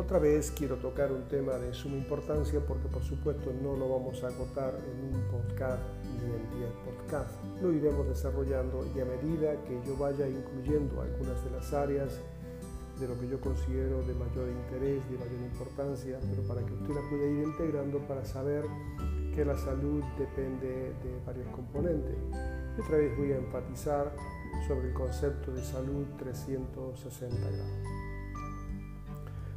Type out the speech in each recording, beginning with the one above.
Otra vez quiero tocar un tema de suma importancia porque por supuesto no lo vamos a agotar en un podcast ni en 10 podcasts. Lo iremos desarrollando y a medida que yo vaya incluyendo algunas de las áreas de lo que yo considero de mayor interés, de mayor importancia, pero para que usted la pueda ir integrando para saber que la salud depende de varios componentes. Y otra vez voy a enfatizar sobre el concepto de salud 360 grados.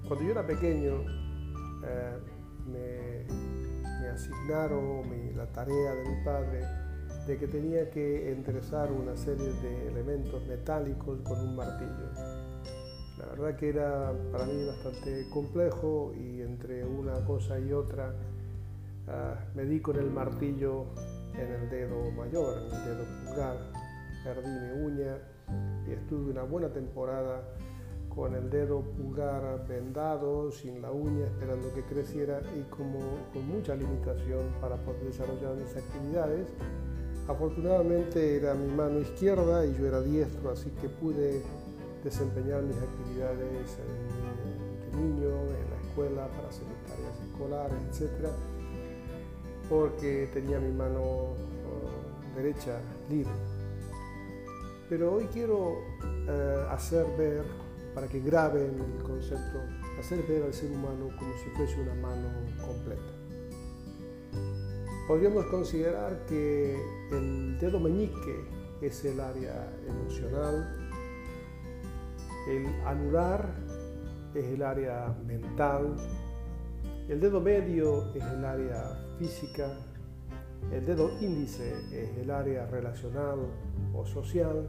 Cuando yo era pequeño, eh, me, asignaron la tarea de mi padre de que tenía que enderezar una serie de elementos metálicos con un martillo. La verdad que era para mí bastante complejo y entre una cosa y otra uh, me di con el martillo en el dedo mayor, en el dedo pulgar, perdí mi uña y estuve una buena temporada con el dedo pulgar vendado, sin la uña, esperando que creciera y como con mucha limitación para poder desarrollar mis actividades. Afortunadamente era mi mano izquierda y yo era diestro, así que pude desempeñar mis actividades de niño, en la escuela, para hacer mis tareas escolares, etc. Porque tenía mi mano uh, derecha libre. Pero hoy quiero uh, hacer ver, para que graben el concepto, hacer ver al ser humano como si fuese una mano completa. Podríamos considerar que el dedo meñique es el área emocional, el anular es el área mental, el dedo medio es el área física, el dedo índice es el área relacional o social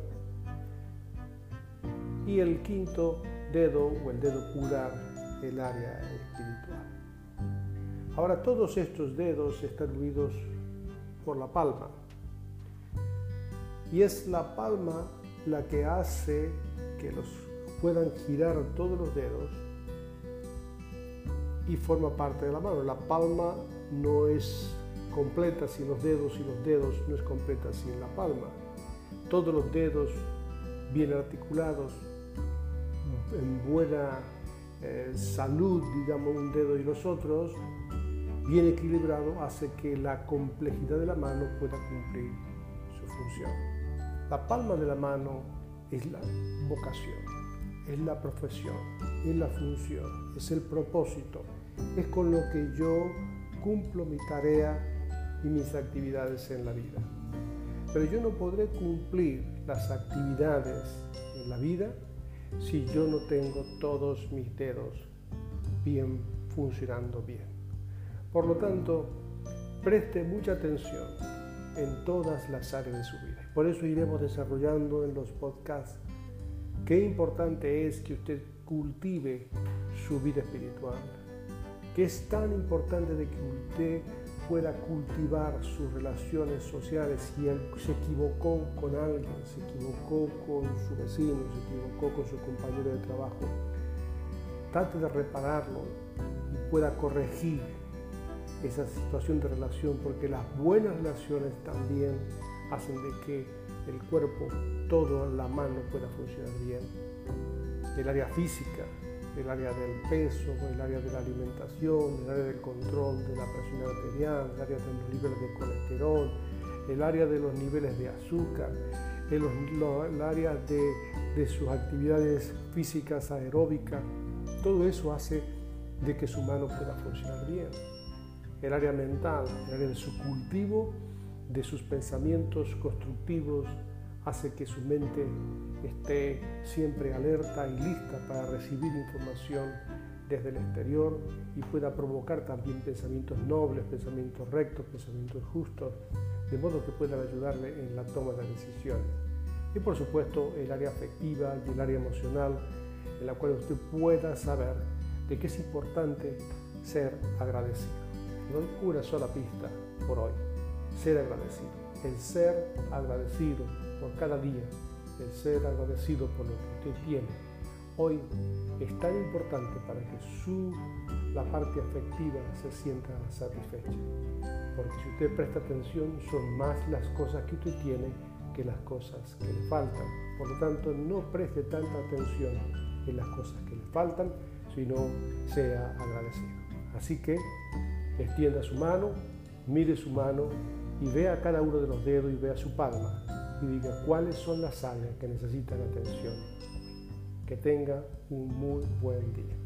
y el quinto dedo o el dedo pulgar el área espiritual. Ahora todos estos dedos están unidos por la palma y es la palma la que hace que los puedan girar todos los dedos y forma parte de la mano. La palma no es completa sin los dedos y los dedos no es completa sin la palma. Todos los dedos bien articulados, en buena eh, salud, digamos, un dedo y los otros, bien equilibrado, hace que la complejidad de la mano pueda cumplir su función. La palma de la mano es la vocación es la profesión, es la función, es el propósito, es con lo que yo cumplo mi tarea y mis actividades en la vida. Pero yo no podré cumplir las actividades en la vida si yo no tengo todos mis dedos bien funcionando bien. Por lo tanto, preste mucha atención en todas las áreas de su vida. Por eso iremos desarrollando en los podcasts Qué importante es que usted cultive su vida espiritual. Que es tan importante de que usted pueda cultivar sus relaciones sociales. Si él se equivocó con alguien, se equivocó con su vecino, se equivocó con su compañero de trabajo, trate de repararlo y pueda corregir esa situación de relación, porque las buenas relaciones también hacen de que el cuerpo, todo la mano pueda funcionar bien. El área física, el área del peso, el área de la alimentación, el área del control de la presión arterial, el área de los niveles de colesterol, el área de los niveles de azúcar, el, área de, de sus actividades físicas aeróbicas. Todo eso hace de que su mano pueda funcionar bien. El área mental, el área de su cultivo de sus pensamientos constructivos hace que su mente esté siempre alerta y lista para recibir información desde el exterior y pueda provocar también pensamientos nobles, pensamientos rectos, pensamientos justos, de modo que puedan ayudarle en la toma de decisiones. Y por supuesto el área afectiva y el área emocional en la cual usted pueda saber de que es importante ser agradecido. doy una sola pista por hoy, ser agradecido. El ser agradecido por cada día, el ser agradecido por lo que usted tiene, hoy es tan importante para que su, la parte afectiva se sienta satisfecha. Porque si usted presta atención, son más las cosas que usted tiene que las cosas que le faltan. Por lo tanto, no preste tanta atención en las cosas que le faltan, sino sea agradecido. Así que extienda su mano, mire su mano y vea cada uno de los dedos y vea su palma y diga cuáles son las áreas que necesitan atención. Que tenga un muy buen día.